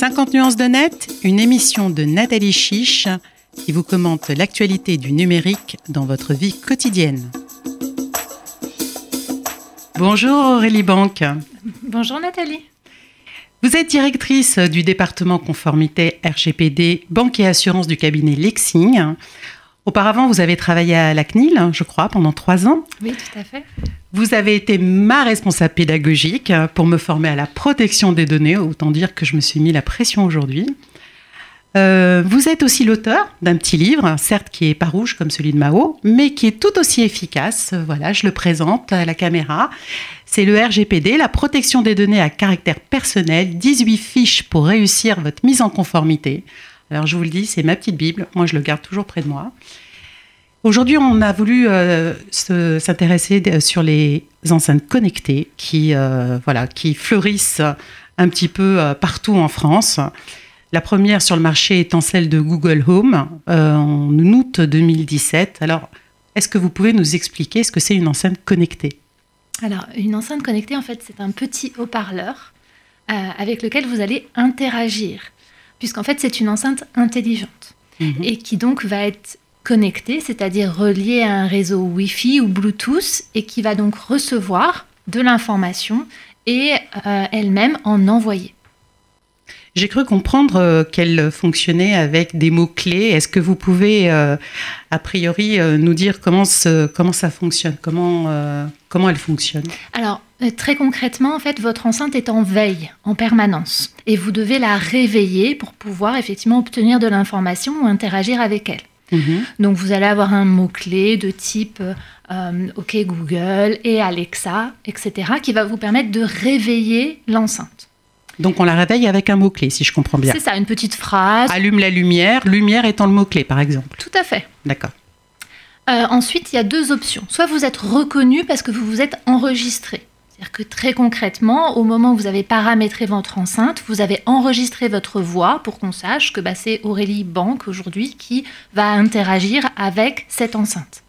50 nuances de net, une émission de Nathalie Chiche qui vous commente l'actualité du numérique dans votre vie quotidienne. Bonjour Aurélie Banque. Bonjour Nathalie. Vous êtes directrice du département conformité RGPD Banque et Assurance du cabinet Lexing. Auparavant, vous avez travaillé à la CNIL, je crois, pendant trois ans. Oui, tout à fait. Vous avez été ma responsable pédagogique pour me former à la protection des données, autant dire que je me suis mis la pression aujourd'hui. Euh, vous êtes aussi l'auteur d'un petit livre, certes qui est pas rouge comme celui de Mao, mais qui est tout aussi efficace. Voilà, je le présente à la caméra. C'est le RGPD, la protection des données à caractère personnel, 18 fiches pour réussir votre mise en conformité. Alors je vous le dis, c'est ma petite Bible, moi je le garde toujours près de moi. Aujourd'hui, on a voulu euh, s'intéresser sur les enceintes connectées qui, euh, voilà, qui fleurissent un petit peu euh, partout en France. La première sur le marché étant celle de Google Home en août 2017. Alors, est-ce que vous pouvez nous expliquer ce que c'est une enceinte connectée? Alors, une enceinte connectée, en fait, c'est un petit haut-parleur avec lequel vous allez interagir, puisqu'en fait, c'est une enceinte intelligente mhm. et qui donc va être connecté, c'est-à-dire relié à un réseau Wi-Fi ou Bluetooth, et qui va donc recevoir de l'information et euh, elle-même en envoyer. J'ai cru comprendre euh, qu'elle fonctionnait avec des mots-clés. Est-ce que vous pouvez, euh, a priori, nous dire comment, comment ça fonctionne comment, comment elle fonctionne? Alors, très concrètement, en fait, votre enceinte est en veille en permanence. Et vous devez la réveiller pour pouvoir effectivement obtenir de l'information ou interagir avec elle. Mhm. Donc vous allez avoir un mot-clé de type euh, OK Google et Alexa, etc., qui va vous permettre de réveiller l'enceinte. Donc on la réveille avec un mot-clé, si je comprends bien. C'est ça, une petite phrase. Allume la lumière, lumière étant le mot-clé, par exemple. Tout à fait. D'accord. Euh, ensuite, il y a deux options. Soit vous êtes reconnu parce que vous vous êtes enregistré. C'est-à-dire que très concrètement, au moment où vous avez paramétré votre enceinte, vous avez enregistré votre voix pour qu'on sache que bah, c'est Aurélie Banque aujourd'hui qui va interagir avec cette enceinte.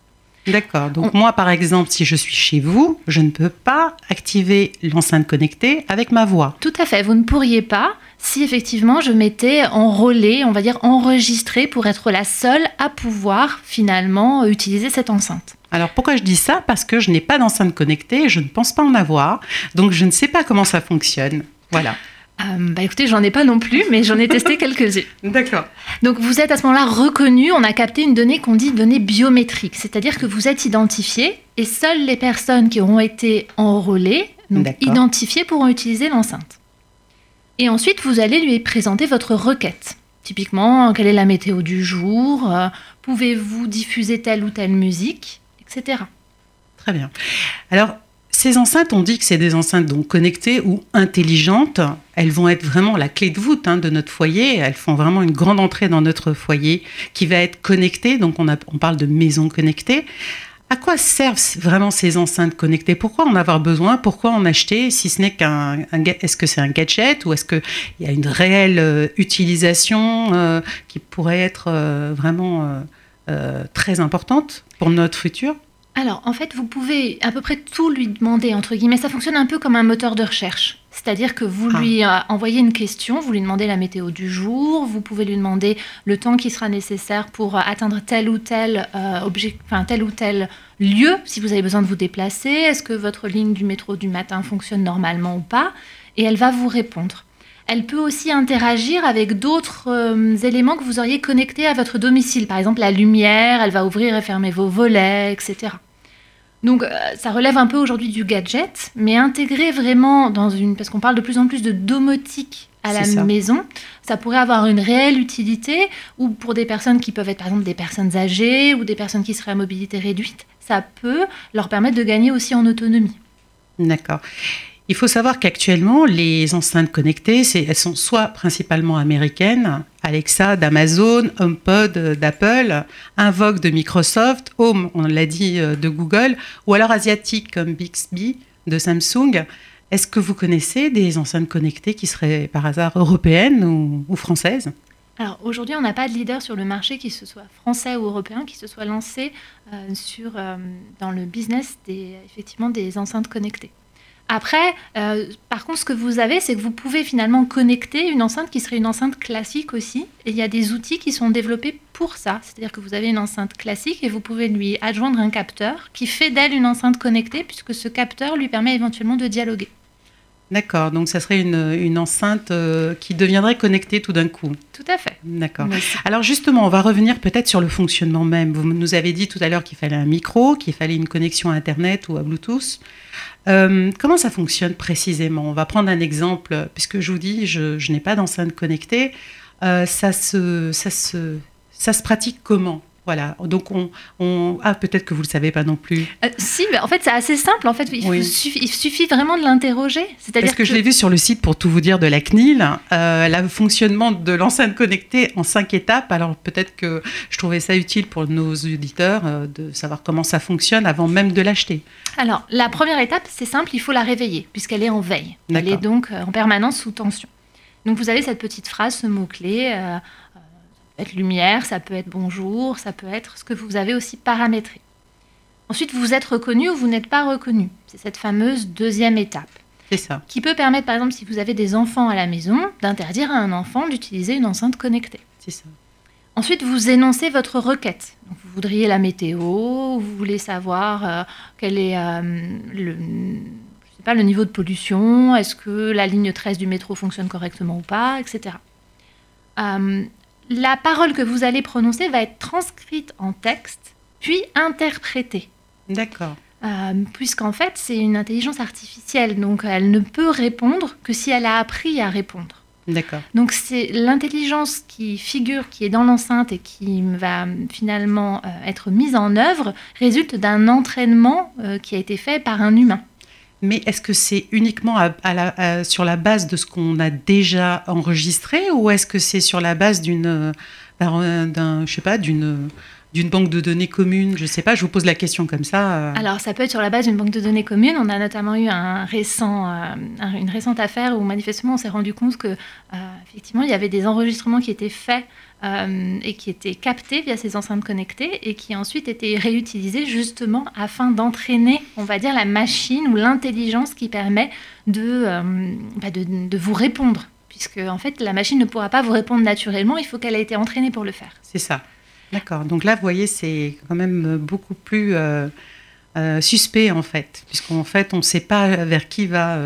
D'accord. Donc moi, par exemple, si je suis chez vous, je ne peux pas activer l'enceinte connectée avec ma voix. Tout à fait. Vous ne pourriez pas si effectivement je m'étais enrôlée, on va dire enregistrée pour être la seule à pouvoir finalement utiliser cette enceinte. Alors pourquoi je dis ça? Parce que je n'ai pas d'enceinte connectée, je ne pense pas en avoir, donc je ne sais pas comment ça fonctionne. Voilà. Euh, bah écoutez, j'en ai pas non plus, mais j'en ai testé quelques-unes. D'accord. Donc vous êtes à ce moment-là reconnu, on a capté une donnée qu'on dit donnée biométrique, c'est-à-dire que vous êtes identifié et seules les personnes qui auront été enrôlées, donc identifiées, pourront utiliser l'enceinte. Et ensuite, vous allez lui présenter votre requête. Typiquement, quelle est la météo du jour euh, Pouvez-vous diffuser telle ou telle musique Très bien. Alors, ces enceintes, on dit que c'est des enceintes donc connectées ou intelligentes. Elles vont être vraiment la clé de voûte hein, de notre foyer. Elles font vraiment une grande entrée dans notre foyer qui va être connecté. Donc, on, parle de maison connectée. À quoi servent vraiment ces enceintes connectées? Pourquoi en avoir besoin? Pourquoi en acheter? Si ce n'est qu'un, est-ce que c'est un gadget ou est-ce qu'il y a une réelle euh, utilisation euh, qui pourrait être euh, vraiment très importante pour notre futur? Alors, en fait, vous pouvez à peu près tout lui demander, entre guillemets. Ça fonctionne un peu comme un moteur de recherche. C'est-à-dire que vous ah. lui euh, envoyez une question, vous lui demandez la météo du jour, vous pouvez lui demander le temps qui sera nécessaire pour euh, atteindre tel ou tel objet, enfin tel ou tel lieu, si vous avez besoin de vous déplacer. Est-ce que votre ligne du métro du matin fonctionne normalement ou pas? Et elle va vous répondre. Elle peut aussi interagir avec d'autres euh, éléments que vous auriez connectés à votre domicile. Par exemple, la lumière, elle va ouvrir et fermer vos volets, etc. Donc, euh, ça relève un peu aujourd'hui du gadget, mais intégrer vraiment dans une. Parce qu'on parle de plus en plus de domotique à la maison, ça pourrait avoir une réelle utilité, ou pour des personnes qui peuvent être par exemple des personnes âgées ou des personnes qui seraient à mobilité réduite, ça peut leur permettre de gagner aussi en autonomie. D'accord. Il faut savoir qu'actuellement, les enceintes connectées, elles sont soit principalement américaines, Alexa d'Amazon, HomePod d'Apple, Invoke de Microsoft, Home, on l'a dit, euh, de Google, ou alors asiatiques comme Bixby de Samsung. Est-ce que vous connaissez des enceintes connectées qui seraient par hasard européennes ou, françaises? Alors aujourd'hui, on n'a pas de leader sur le marché, qui se soit français ou européen, qui se soit lancé euh, euh, dans le business effectivement, des enceintes connectées. Après, euh, par contre, ce que vous avez, c'est que vous pouvez finalement connecter une enceinte qui serait une enceinte classique aussi. Et il y a des outils qui sont développés pour ça. C'est-à-dire que vous avez une enceinte classique et vous pouvez lui adjoindre un capteur qui fait d'elle une enceinte connectée, puisque ce capteur lui permet éventuellement de dialoguer. D'accord, donc ça serait une, enceinte euh, qui deviendrait connectée tout d'un coup. Tout à fait. D'accord. Alors justement, on va revenir peut-être sur le fonctionnement même. Vous nous avez dit tout à l'heure qu'il fallait un micro, qu'il fallait une connexion à Internet ou à Bluetooth. Euh, comment ça fonctionne précisément? On va prendre un exemple, puisque je vous dis, je, n'ai pas d'enceinte connectée. Euh, ça, se, ça, se, ça se pratique comment? Voilà, donc on, on... ah peut-être que vous le savez pas non plus. Euh, si, mais en fait c'est assez simple. En fait, il, suffit, vraiment de l'interroger. C'est-à-dire Parce que, je l'ai vu sur le site pour tout vous dire de la CNIL, euh, le fonctionnement de l'enceinte connectée en cinq étapes. Alors peut-être que je trouvais ça utile pour nos auditeurs euh, de savoir comment ça fonctionne avant même de l'acheter. Alors la première étape, c'est simple, il faut la réveiller puisqu'elle est en veille. Elle est donc en permanence sous tension. Donc vous avez cette petite phrase, ce mot clé être lumière, ça peut être bonjour, ça peut être ce que vous avez aussi paramétré. Ensuite, vous êtes reconnu ou vous n'êtes pas reconnu. C'est cette fameuse deuxième étape. C'est ça. Qui peut permettre, par exemple, si vous avez des enfants à la maison, d'interdire à un enfant d'utiliser une enceinte connectée. C'est ça. Ensuite, vous énoncez votre requête. vous voudriez la météo, vous voulez savoir euh, quel est euh, le, pas, le niveau de pollution, est-ce que la ligne 13 du métro fonctionne correctement ou pas, etc la parole que vous allez prononcer va être transcrite en texte, puis interprétée. D'accord. Euh, puisqu'en fait, c'est une intelligence artificielle, donc elle ne peut répondre que si elle a appris à répondre. D'accord. Donc c'est l'intelligence qui figure, qui est dans l'enceinte et qui va finalement euh, être mise en œuvre, résulte d'un entraînement euh, qui a été fait par un humain. Mais est-ce que c'est uniquement sur la base de ce qu'on a déjà enregistré ou est-ce que c'est sur la base d'une, d'un, je sais pas, d'une d'une banque de données commune Je ne sais pas, je vous pose la question comme ça. Euh. Alors, ça peut être sur la base d'une banque de données commune. On a notamment eu un récent, euh, une récente affaire où manifestement on s'est rendu compte que, euh, effectivement, il y avait des enregistrements qui étaient faits euh, et qui étaient captés via ces enceintes connectées et qui ensuite étaient réutilisés justement afin d'entraîner, on va dire, la machine ou l'intelligence qui permet de, bah, de, de, vous répondre. Puisque en fait, la machine ne pourra pas vous répondre naturellement, il faut qu'elle ait été entraînée pour le faire. C'est ça. D'accord. Donc là, vous voyez, c'est quand même beaucoup plus euh, suspect en fait, puisqu'en fait, on ne sait pas vers qui va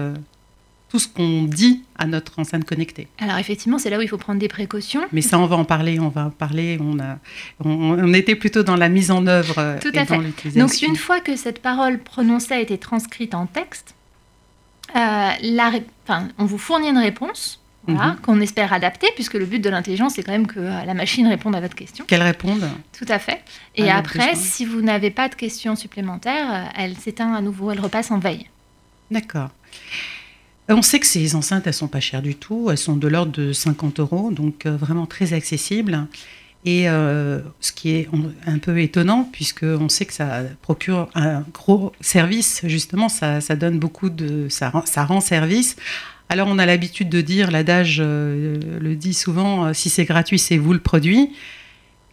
tout ce qu'on dit à notre enceinte connectée. Alors effectivement, c'est là où il faut prendre des précautions. Mais ça, on va en parler, on va en parler. On, a, on, était plutôt dans la mise en œuvre euh, tout à fait. Donc une fois que cette parole prononcée a été transcrite en texte, euh, la, on vous fournit une réponse. Mhm. qu'on espère adapter, puisque le but de l'intelligence, c'est quand même que euh, la machine réponde à votre question. Qu'elle réponde. Tout à fait. Et après, si vous n'avez pas de questions supplémentaires, elle s'éteint à nouveau, elle repasse en veille. D'accord. On sait que ces enceintes, elles sont pas chères du tout. Elles sont de l'ordre de 50 euros, donc euh, vraiment très accessibles. Et euh, ce qui est un peu étonnant, puisqu'on sait que ça procure un gros service, justement, ça, donne beaucoup de. Ça, ça, rend service. Alors, on a l'habitude de dire, l'adage euh, le dit souvent, si c'est gratuit, c'est vous le produit.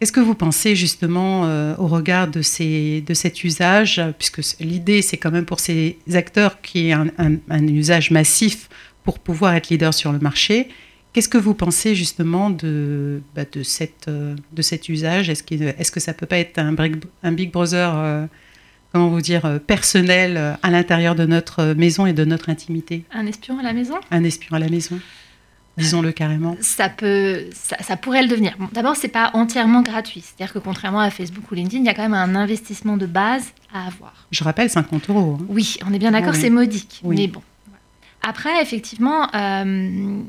Qu'est-ce que vous pensez justement euh, au regard de, ces, de cet usage Puisque l'idée, c'est quand même pour ces acteurs qui est un, un, usage massif pour pouvoir être leader sur le marché. Qu'est-ce que vous pensez justement de, bah, de, cette, euh, de cet usage? Est-ce que est que ça peut pas être un, un Big Brother, euh, comment vous dire, personnel à l'intérieur de notre maison et de notre intimité Un espion à la maison? Un espion à la maison disons-le carrément Ça peut, ça, pourrait le devenir. Bon, D'abord, c'est pas entièrement gratuit. C'est-à-dire que contrairement à Facebook ou LinkedIn, il y a quand même un investissement de base à avoir. Je rappelle 50 euros. Hein. Oui, on est bien d'accord, c'est modique. Mais bon. Après, effectivement, euh,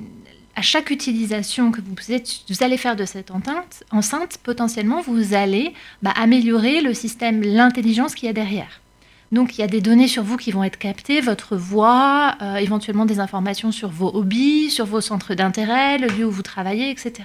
à chaque utilisation que vous, allez faire de cette enceinte, potentiellement, vous allez bah, améliorer le système, l'intelligence qu'il y a derrière. Donc il y a des données sur vous qui vont être captées, votre voix, euh, éventuellement des informations sur vos hobbies, sur vos centres d'intérêt, le lieu où vous travaillez, etc.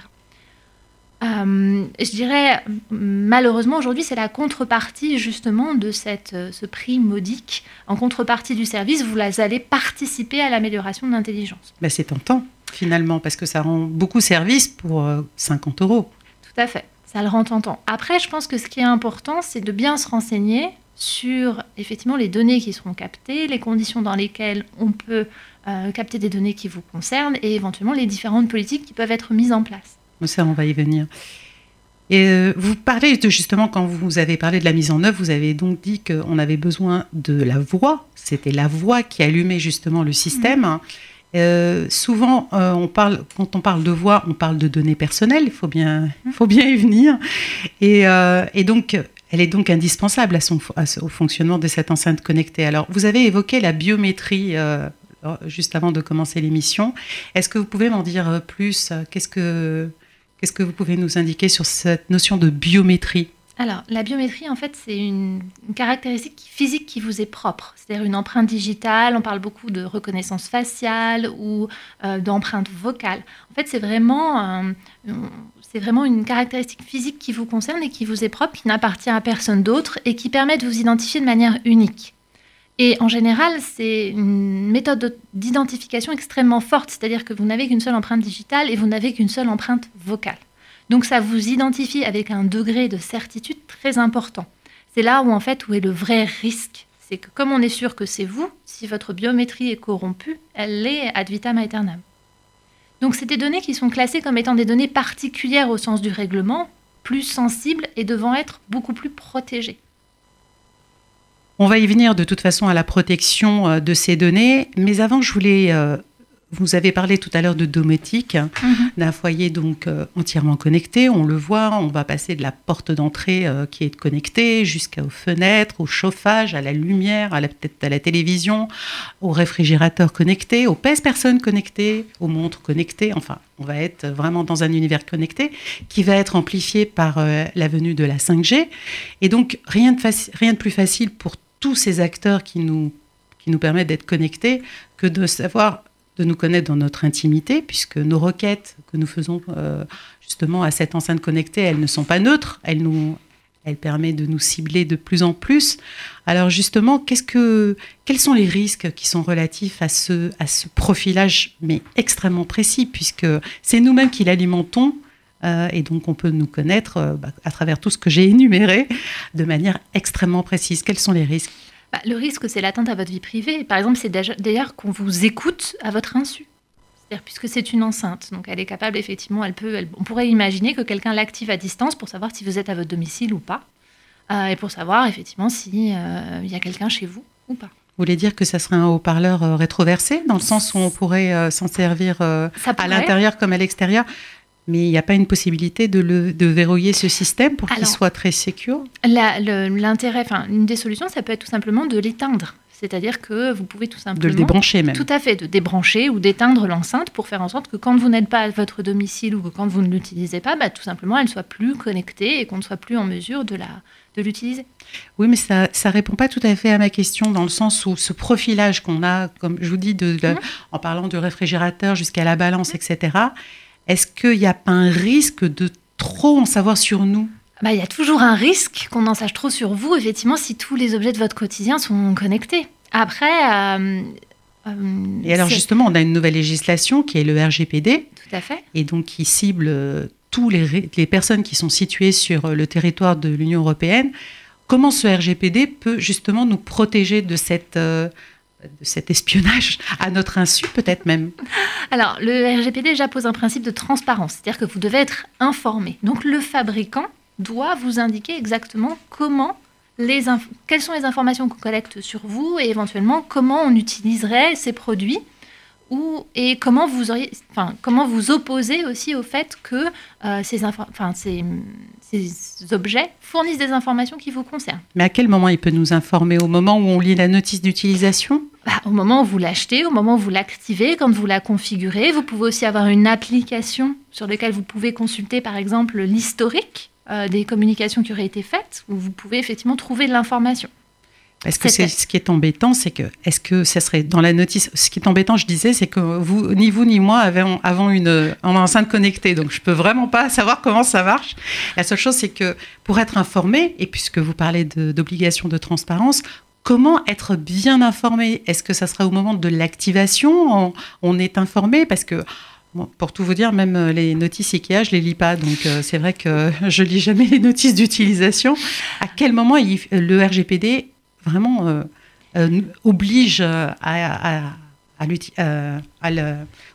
Euh, je dirais, malheureusement, aujourd'hui, c'est la contrepartie justement de euh, ce prix modique. En contrepartie du service, vous allez participer à l'amélioration de l'intelligence. C'est tentant, finalement, parce que ça rend beaucoup service pour 50 euros. Tout à fait, ça le rend tentant. Après, je pense que ce qui est important, c'est de bien se renseigner sur effectivement les données qui seront captées, les conditions dans lesquelles on peut euh, capter des données qui vous concernent et éventuellement les différentes politiques qui peuvent être mises en place. Ça, on va y venir. Et euh, vous parlez de justement, quand vous avez parlé de la mise en œuvre, vous avez donc dit qu'on avait besoin de la voix. C'était la voix qui allumait justement le système. Mmh. Euh, souvent, on parle, quand on parle de voix, on parle de données personnelles. Il faut bien, faut bien y venir. Et, et, donc, elle est donc indispensable au fonctionnement de cette enceinte connectée. Alors, vous avez évoqué la biométrie juste avant de commencer l'émission. Est-ce que vous pouvez m'en dire euh, plus? Qu'est-ce que Qu'est-ce que vous pouvez nous indiquer sur cette notion de biométrie? Alors, la biométrie, en fait, c'est une, caractéristique physique qui vous est propre. C'est-à-dire une empreinte digitale, on parle beaucoup de reconnaissance faciale ou euh, d'empreinte vocale. En fait, c'est vraiment, c'est vraiment une caractéristique physique qui vous concerne et qui vous est propre, qui n'appartient à personne d'autre et qui permet de vous identifier de manière unique. Et en général, c'est une méthode d'identification extrêmement forte, c'est-à-dire que vous n'avez qu'une seule empreinte digitale et vous n'avez qu'une seule empreinte vocale. Donc ça vous identifie avec un degré de certitude très important. C'est là où en fait où est le vrai risque. C'est que comme on est sûr que c'est vous, si votre biométrie est corrompue, elle est ad vitam aeternam. Donc c'est des données qui sont classées comme étant des données particulières au sens du règlement, plus sensibles et devant être beaucoup plus protégées. On va y venir de toute façon à la protection euh, de ces données, mais avant, je voulais euh, vous avez parlé tout à l'heure de domotique, mhm. d'un foyer donc euh, entièrement connecté. On le voit, on va passer de la porte d'entrée qui est connectée jusqu'aux fenêtres, au chauffage, à la lumière, à la, peut-être à la télévision, au réfrigérateur connecté, aux pèse-personnes connectées, aux montres connectées. Enfin, on va être vraiment dans un univers connecté qui va être amplifié par la venue de la 5G. Et donc, rien de, rien de plus facile pour tous ces acteurs qui nous, qui nous permettent d'être connectés que de savoir, de nous connaître dans notre intimité, puisque nos requêtes que nous faisons euh, justement à cette enceinte connectée, elles ne sont pas neutres, elles nous, elle permet de nous cibler de plus en plus. Alors justement, qu'est-ce que, quels sont les risques qui sont relatifs à ce, à ce profilage, mais extrêmement précis, puisque c'est nous-mêmes qui l'alimentons, euh, et donc on peut nous connaître euh, bah, à travers tout ce que j'ai énuméré de manière extrêmement précise. Quels sont les risques? Bah, Le risque, c'est l'atteinte à votre vie privée. Par exemple, c'est d'ailleurs qu'on vous écoute à votre insu. C'est-à-dire puisque c'est une enceinte, donc elle est capable effectivement, elle peut, on pourrait imaginer que quelqu'un l'active à distance pour savoir si vous êtes à votre domicile ou pas, euh, et pour savoir effectivement s'il il y a quelqu'un chez vous ou pas. Vous voulez dire que ça serait un haut-parleur rétroversé, dans le sens où on pourrait s'en servir à l'intérieur comme à l'extérieur? Mais il n'y a pas une possibilité de, le, de verrouiller ce système pour qu'il soit très sécure? L'intérêt, enfin, une des solutions, ça peut être tout simplement de l'éteindre. C'est-à-dire que vous pouvez tout simplement... De le débrancher même. Tout à fait, de débrancher ou d'éteindre l'enceinte pour faire en sorte que quand vous n'êtes pas à votre domicile ou que quand vous ne l'utilisez pas, bah, tout simplement, elle soit plus connectée et qu'on ne soit plus en mesure de la de l'utiliser. Oui, mais ça ne répond pas tout à fait à ma question dans le sens où ce profilage qu'on a, comme je vous dis, de, mmh. en parlant du réfrigérateur jusqu'à la balance, mmh. etc., est-ce qu'il n'y a pas un risque de trop en savoir sur nous? Bah, il y a toujours un risque qu'on en sache trop sur vous, effectivement, si tous les objets de votre quotidien sont connectés. Après. Euh, euh, et alors, justement, on a une nouvelle législation qui est le RGPD. Tout à fait. Et donc, qui cible euh, tous les, les personnes qui sont situées sur le territoire de l'Union européenne. Comment ce RGPD peut justement nous protéger de cette de cet espionnage à notre insu peut-être même Alors le RGPD déjà pose un principe de transparence, c'est-à-dire que vous devez être informé. Donc le fabricant doit vous indiquer exactement comment les quelles sont les informations qu'on collecte sur vous et éventuellement comment on utiliserait ces produits ou, et comment vous, auriez, enfin, comment vous opposez aussi au fait que euh, ces, enfin, ces, ces, objets fournissent des informations qui vous concernent? Mais à quel moment il peut nous informer? Au moment où on lit la notice d'utilisation? Bah, Au moment où vous l'achetez, au moment où vous l'activez, quand vous la configurez. Vous pouvez aussi avoir une application sur laquelle vous pouvez consulter par exemple l'historique euh, des communications qui auraient été faites, où vous pouvez effectivement trouver de l'information. Est-ce que c'est ce qui est embêtant, c'est que est-ce que ça serait dans la notice Ce qui est embêtant, je disais, c'est que vous, ni vous ni moi avons, avons une, enceinte connectée, donc je peux vraiment pas savoir comment ça marche. La seule chose, c'est que pour être informé, et puisque vous parlez d'obligation de, transparence, comment être bien informé? Est-ce que ça sera au moment de l'activation? On, on, est informé? Parce que pour tout vous dire, même euh, les notices IKEA, je les lis pas, donc euh, c'est vrai que je lis jamais les notices d'utilisation. À quel moment le RGPD vraiment oblige à, à,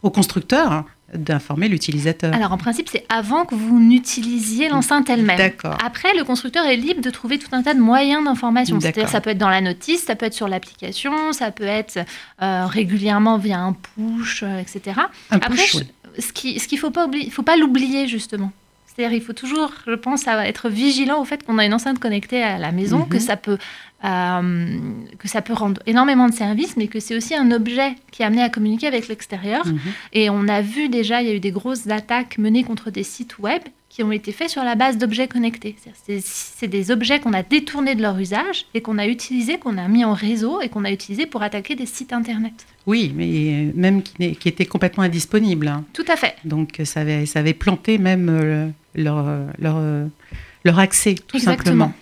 au constructeur d'informer l'utilisateur. Alors en principe, c'est avant que vous n'utilisiez l'enceinte elle-même. D'accord. Après, le constructeur est libre de trouver tout un tas de moyens d'information. C'est-à-dire ça peut être dans la notice, ça peut être sur l'application, ça peut être euh, régulièrement via un push, euh, etc. Un Après, push, ce qu'il ce qu'il faut pas oublier, il faut pas l'oublier justement. C'est-à-dire, il faut toujours, je pense, être vigilant au fait qu'on a une enceinte connectée à la maison, que mhm. ça peut euh, que ça peut rendre énormément de services, mais que c'est aussi un objet qui est amené à communiquer avec l'extérieur. Mhm. Et on a vu déjà, il y a eu des grosses attaques menées contre des sites web qui ont été faits sur la base d'objets connectés. C'est des objets qu'on a détournés de leur usage et qu'on a utilisés, qu'on a mis en réseau et qu'on a utilisés pour attaquer des sites Internet. Oui, mais même qui, qui étaient complètement indisponibles. Hein. Tout à fait. Donc ça avait, ça avait planté même euh, leur, leur, leur accès, tout simplement.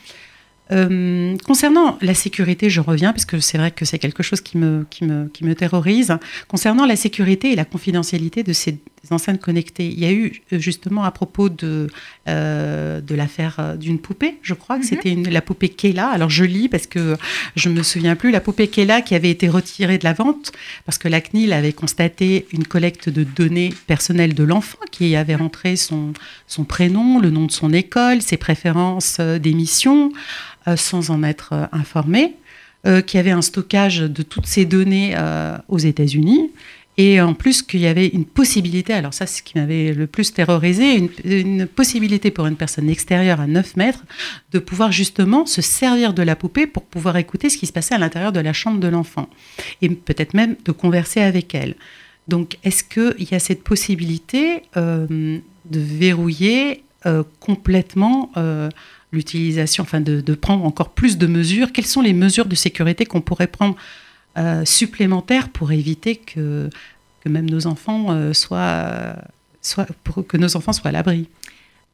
Euh, concernant la sécurité, je reviens parce que c'est vrai que c'est quelque chose qui me, qui, me, qui me terrorise. Concernant la sécurité et la confidentialité de ces enceintes connectées, il y a eu euh, justement à propos de, euh, de l'affaire d'une poupée, je crois que mhm. c'était la poupée Kela. Alors je lis parce que je me souviens plus, la poupée Kela qui avait été retirée de la vente parce que la CNIL avait constaté une collecte de données personnelles de l'enfant qui avait rentré son, son prénom, le nom de son école, ses préférences d'émission. Euh, sans en être euh, informé, euh, y avait un stockage de toutes ces données aux États-Unis. Et en plus qu'il y avait une possibilité, alors ça c'est ce qui m'avait le plus terrorisé, une, possibilité pour une personne extérieure à 9 mètres de pouvoir justement se servir de la poupée pour pouvoir écouter ce qui se passait à l'intérieur de la chambre de l'enfant. Et peut-être même de converser avec elle. Donc est-ce qu'il y a cette possibilité de verrouiller complètement l'utilisation, enfin de, prendre encore plus de mesures? Quelles sont les mesures de sécurité qu'on pourrait prendre euh, supplémentaires pour éviter que, que même nos enfants euh, soient, soient, pour que nos enfants soient à l'abri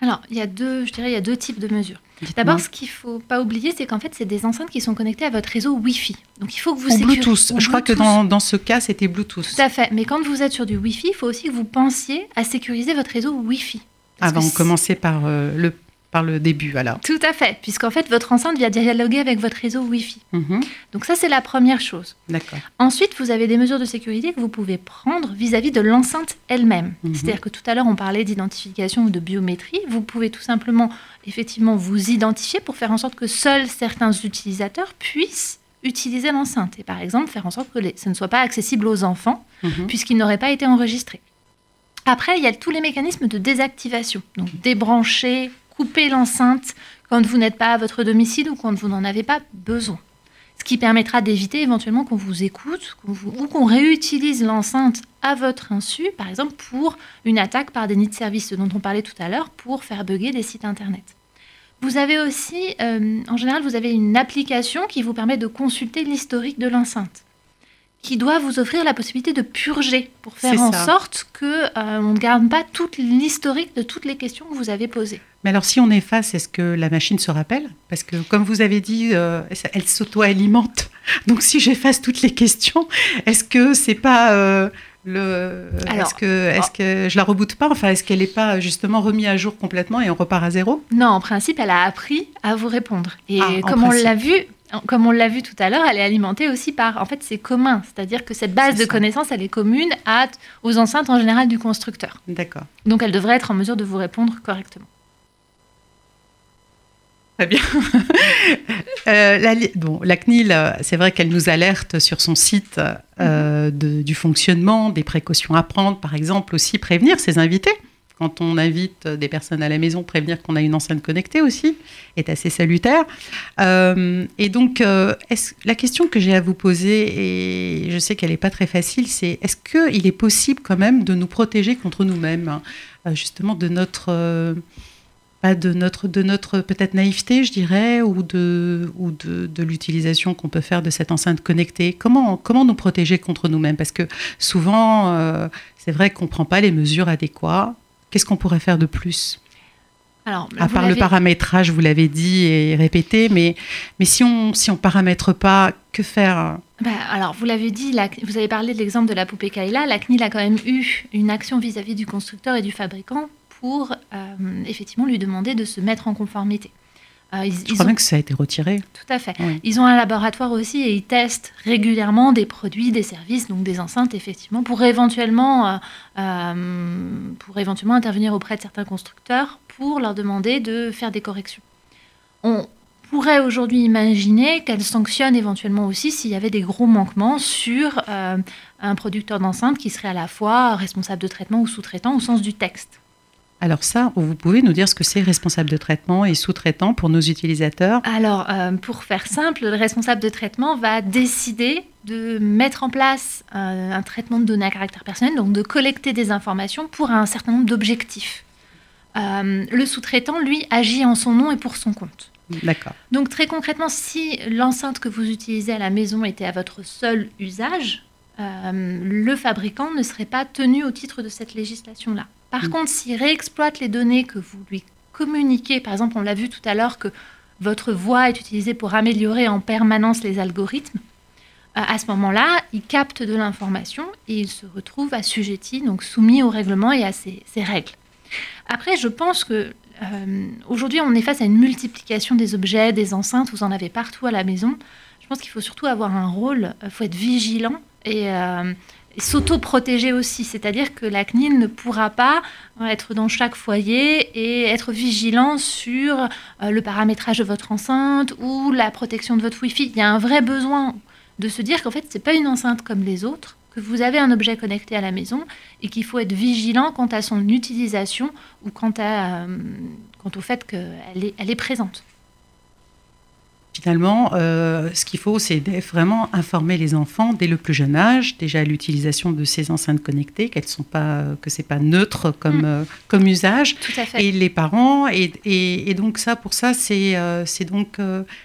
alors, il y a deux, je dirais, il y a deux types de mesures. D'abord, ce qu'il faut pas oublier, c'est qu'en fait, c'est des enceintes qui sont connectées à votre réseau Wi-Fi. Donc, il faut que vous sécurisez. Bluetooth. Je crois que dans, dans ce cas, c'était Bluetooth. Tout à fait. Mais quand vous êtes sur du Wi-Fi, il faut aussi que vous pensiez à sécuriser votre réseau Wi-Fi. Avant de commencer par euh, le par le début, alors. Tout à fait, puisqu'en fait, votre enceinte vient dialoguer avec votre réseau Wi-Fi. Mhm. Donc ça, c'est la première chose. D'accord. Ensuite, vous avez des mesures de sécurité que vous pouvez prendre vis-à-vis de l'enceinte elle-même. Mhm. C'est-à-dire que tout à l'heure, on parlait d'identification ou de biométrie. Vous pouvez tout simplement, effectivement, vous identifier pour faire en sorte que seuls certains utilisateurs puissent utiliser l'enceinte. Et par exemple, faire en sorte que ce ne soit pas accessible aux enfants, mhm. puisqu'ils n'auraient pas été enregistrés. Après, il y a tous les mécanismes de désactivation. Donc débrancher, couper l'enceinte quand vous n'êtes pas à votre domicile ou quand vous n'en avez pas besoin. Ce qui permettra d'éviter éventuellement qu'on vous écoute ou qu'on réutilise l'enceinte à votre insu, par exemple pour une attaque par des nids de service, dont on parlait tout à l'heure, pour faire bugger des sites internet. Vous avez aussi, euh, en général, vous avez une application qui vous permet de consulter l'historique de l'enceinte qui doit vous offrir la possibilité de purger pour faire en sorte que euh, on ne garde pas toute l'historique de toutes les questions que vous avez posées. Mais alors, si on efface, est-ce que la machine se rappelle? Parce que, comme vous avez dit, euh, elle s'auto-alimente. Donc, si j'efface toutes les questions, est-ce que c'est pas euh, le Est-ce que, je la reboote pas? Enfin, est-ce qu'elle n'est pas justement remise à jour complètement et on repart à zéro? Non, en principe, elle a appris à vous répondre. Et ah, comme on l'a vu, comme on l'a vu tout à l'heure, elle est alimentée aussi par, en fait, c'est commun. C'est-à-dire que cette base de connaissances, elle est commune à, aux enceintes en général du constructeur. D'accord. Donc, elle devrait être en mesure de vous répondre correctement. Très bien. Euh, la, bon, la CNIL, euh, c'est vrai qu'elle nous alerte sur son site euh, mm-hmm. du fonctionnement, des précautions à prendre, par exemple, aussi prévenir ses invités quand on invite des personnes à la maison, prévenir qu'on a une enceinte connectée aussi est assez salutaire. Euh, et donc, la question que j'ai à vous poser, et je sais qu'elle n'est pas très facile, c'est est-ce qu'il est possible quand même de nous protéger contre nous-mêmes, hein, justement de notre pas de notre, de notre peut-être naïveté, je dirais, ou de, ou de, de l'utilisation qu'on peut faire de cette enceinte connectée. Comment, comment nous protéger contre nous-mêmes? Parce que souvent, c'est vrai qu'on ne prend pas les mesures adéquates. Qu'est-ce qu'on pourrait faire de plus? Alors, à part le paramétrage, vous l'avez dit et répété, mais, mais si on si on paramètre pas, que faire? Bah, alors, vous l'avez dit, vous avez parlé de l'exemple de la poupée Kayla. La CNIL a quand même eu une action vis-à-vis du constructeur et du fabricant pour euh, effectivement lui demander de se mettre en conformité. Euh, ils, Je crois bien que ça a été retiré. Tout à fait. Ils ont un laboratoire aussi et ils testent régulièrement des produits, des services, donc des enceintes, effectivement, pour éventuellement, pour éventuellement intervenir auprès de certains constructeurs pour leur demander de faire des corrections. On, pourrait aujourd'hui imaginer qu'elle sanctionne éventuellement aussi s'il y avait des gros manquements sur euh, un producteur d'enceinte qui serait à la fois responsable de traitement ou sous-traitant au sens du texte. Alors ça, vous pouvez nous dire ce que c'est responsable de traitement et sous-traitant pour nos utilisateurs Alors, euh, pour faire simple, le responsable de traitement va décider de mettre en place euh, un traitement de données à caractère personnel, donc de collecter des informations pour un certain nombre d'objectifs. le sous-traitant, lui, agit en son nom et pour son compte. D'accord. Donc très concrètement, si l'enceinte que vous utilisez à la maison était à votre seul usage, euh, le fabricant ne serait pas tenu au titre de cette législation-là. Par mm. contre, s'il réexploite les données que vous lui communiquez, par exemple, on l'a vu tout à l'heure que votre voix est utilisée pour améliorer en permanence les algorithmes, euh, à ce moment-là, il capte de l'information et il se retrouve assujetti, donc soumis au règlement et à ses, ses règles. Après, je pense que euh, aujourd'hui, on est face à une multiplication des objets, des enceintes, vous en avez partout à la maison. Je pense qu'il faut surtout avoir un rôle, il faut être vigilant et, euh, s'auto-protéger aussi. C'est-à-dire que la CNIL ne pourra pas être dans chaque foyer et être vigilant sur euh, le paramétrage de votre enceinte ou la protection de votre Wi-Fi. Il y a un vrai besoin de se dire qu'en fait, ce n'est pas une enceinte comme les autres que vous avez un objet connecté à la maison et qu'il faut être vigilant quant à son utilisation ou quant, à, euh, quant au fait qu'elle est, elle est présente. Finalement, euh, ce qu'il faut, c'est vraiment informer les enfants dès le plus jeune âge, déjà l'utilisation de ces enceintes connectées, qu'elles sont pas, que c'est pas neutre comme, mm. euh, comme usage. Tout à fait. Et les parents, et, et, donc ça, pour ça, c'est euh, donc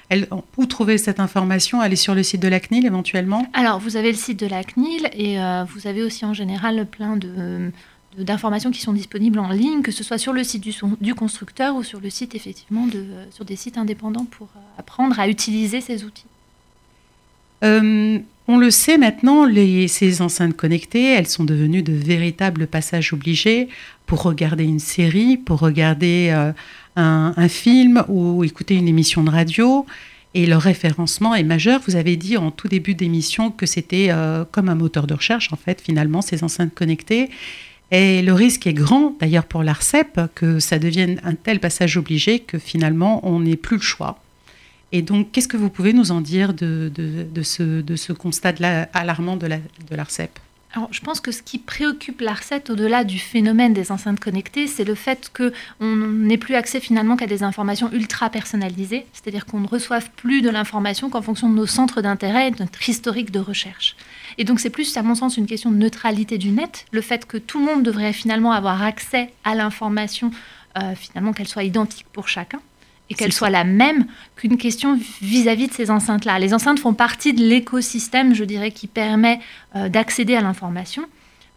elle, où trouver cette information? Aller sur le site de la CNIL éventuellement? Alors, vous avez le site de la CNIL et vous avez aussi en général plein de d'informations qui sont disponibles en ligne, que ce soit sur le site du, constructeur ou sur le site effectivement de, sur des sites indépendants pour euh, apprendre à utiliser ces outils. Euh, on le sait maintenant, ces enceintes connectées, elles sont devenues de véritables passages obligés pour regarder une série, pour regarder euh, un, film ou écouter une émission de radio. Et leur référencement est majeur. Vous avez dit en tout début d'émission que c'était comme un moteur de recherche, en fait, finalement, ces enceintes connectées. Et le risque est grand, d'ailleurs pour l'ARCEP, que ça devienne un tel passage obligé que finalement on n'ait plus le choix. Et donc, qu'est-ce que vous pouvez nous en dire de, ce, constat alarmant de l'ARCEP? Alors, je pense que ce qui préoccupe l'ARCEP au-delà du phénomène des enceintes connectées, c'est le fait qu'on n'ait plus accès finalement qu'à des informations ultra personnalisées, c'est-à-dire qu'on ne reçoive plus de l'information qu'en fonction de nos centres d'intérêt et de notre historique de recherche. Et donc c'est plus, à mon sens, une question de neutralité du net, le fait que tout le monde devrait finalement avoir accès à l'information, euh, finalement qu'elle soit identique pour chacun et qu'elle soit la même qu'une question vis-à-vis de ces enceintes-là. Les enceintes font partie de l'écosystème, je dirais, qui permet euh, d'accéder à l'information.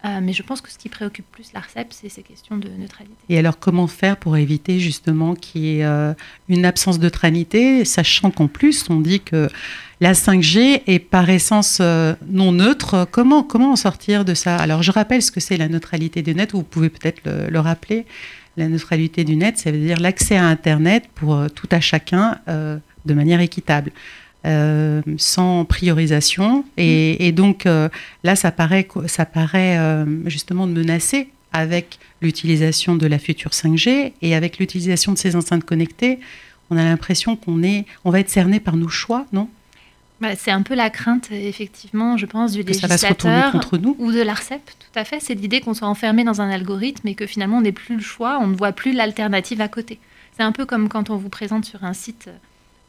Euh, mais je pense que ce qui préoccupe plus l'ARCEP, c'est ces questions de neutralité. Et alors, comment faire pour éviter justement qu'il y ait une absence de neutralité, sachant qu'en plus, on dit que la 5G est par essence euh, non neutre? Comment, comment en sortir de ça? Alors, je rappelle ce que c'est la neutralité du net. Vous pouvez peut-être le, rappeler. La neutralité du net, ça veut dire l'accès à Internet pour euh, tout à chacun euh, de manière équitable. Sans priorisation. Et, donc là, ça paraît, ça paraît justement menacé avec l'utilisation de la future 5G et avec l'utilisation de ces enceintes connectées. On a l'impression qu'on est, on va être cerné par nos choix, non? Bah, c'est un peu la crainte, effectivement, je pense, du législateur contre nous. ou de l'ARCEP, tout à fait. C'est l'idée qu'on soit enfermé dans un algorithme et que finalement on n'ait plus le choix, on ne voit plus l'alternative à côté. C'est un peu comme quand on vous présente sur un site, euh,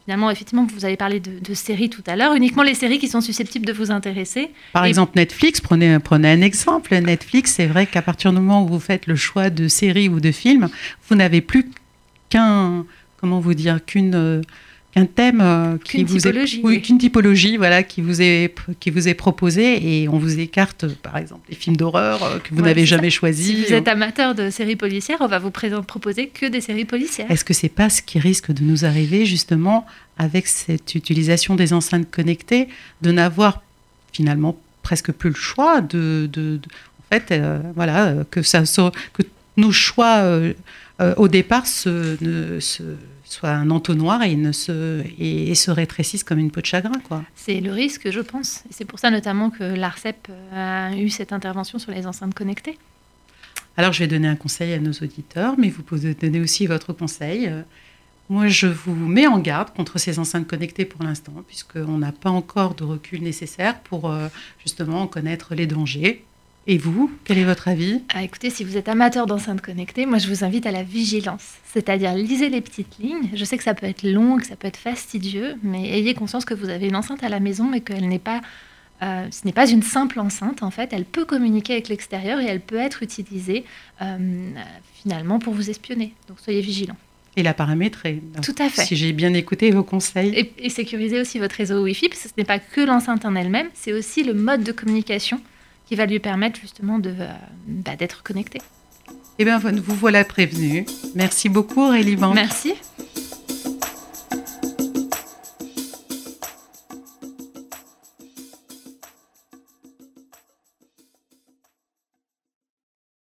finalement, effectivement, vous avez parlé de, séries tout à l'heure, uniquement les séries qui sont susceptibles de vous intéresser. Par exemple, Netflix, prenez, prenez un exemple. Netflix, c'est vrai qu'à partir du moment où vous faites le choix de séries ou de films, vous n'avez plus qu'un, comment vous dire, qu'une... Euh, un thème euh, qui vous est oui, qu'une typologie voilà qui vous est qui vous est proposée et on vous écarte par exemple les films d'horreur euh, que vous n'avez jamais choisis. Si vous êtes amateur de séries policières, on va vous proposer que des séries policières. Est-ce que c'est pas ce qui risque de nous arriver justement avec cette utilisation des enceintes connectées de n'avoir finalement presque plus le choix de, de, en fait euh, voilà que ça que nos choix au départ se, ne, se, soient un entonnoir et, ne se, et, se rétrécissent comme une peau de chagrin. quoi. C'est le risque, je pense. C'est pour ça notamment que l'ARCEP a eu cette intervention sur les enceintes connectées. Alors je vais donner un conseil à nos auditeurs, mais vous pouvez donner aussi votre conseil. Moi, je vous mets en garde contre ces enceintes connectées pour l'instant, puisqu'on n'a pas encore de recul nécessaire pour euh, justement connaître les dangers. Et vous, quel est votre avis? Ah, Écoutez, si vous êtes amateur d'enceintes connectées, moi je vous invite à la vigilance. C'est-à-dire lisez les petites lignes. Je sais que ça peut être long, que ça peut être fastidieux, mais ayez conscience que vous avez une enceinte à la maison, mais qu'elle n'est pas, euh, ce n'est pas une simple enceinte. En fait, elle peut communiquer avec l'extérieur et elle peut être utilisée euh, finalement pour vous espionner. Donc soyez vigilants et la paramétrer. Tout à fait. Si j'ai bien écouté vos conseils. Et, sécuriser aussi votre réseau Wi-Fi, parce que ce n'est pas que l'enceinte en elle-même, c'est aussi le mode de communication qui va lui permettre justement de, euh, bah, d'être connecté. Eh bien, vous voilà prévenu. Merci beaucoup Aurélie Banque. Merci.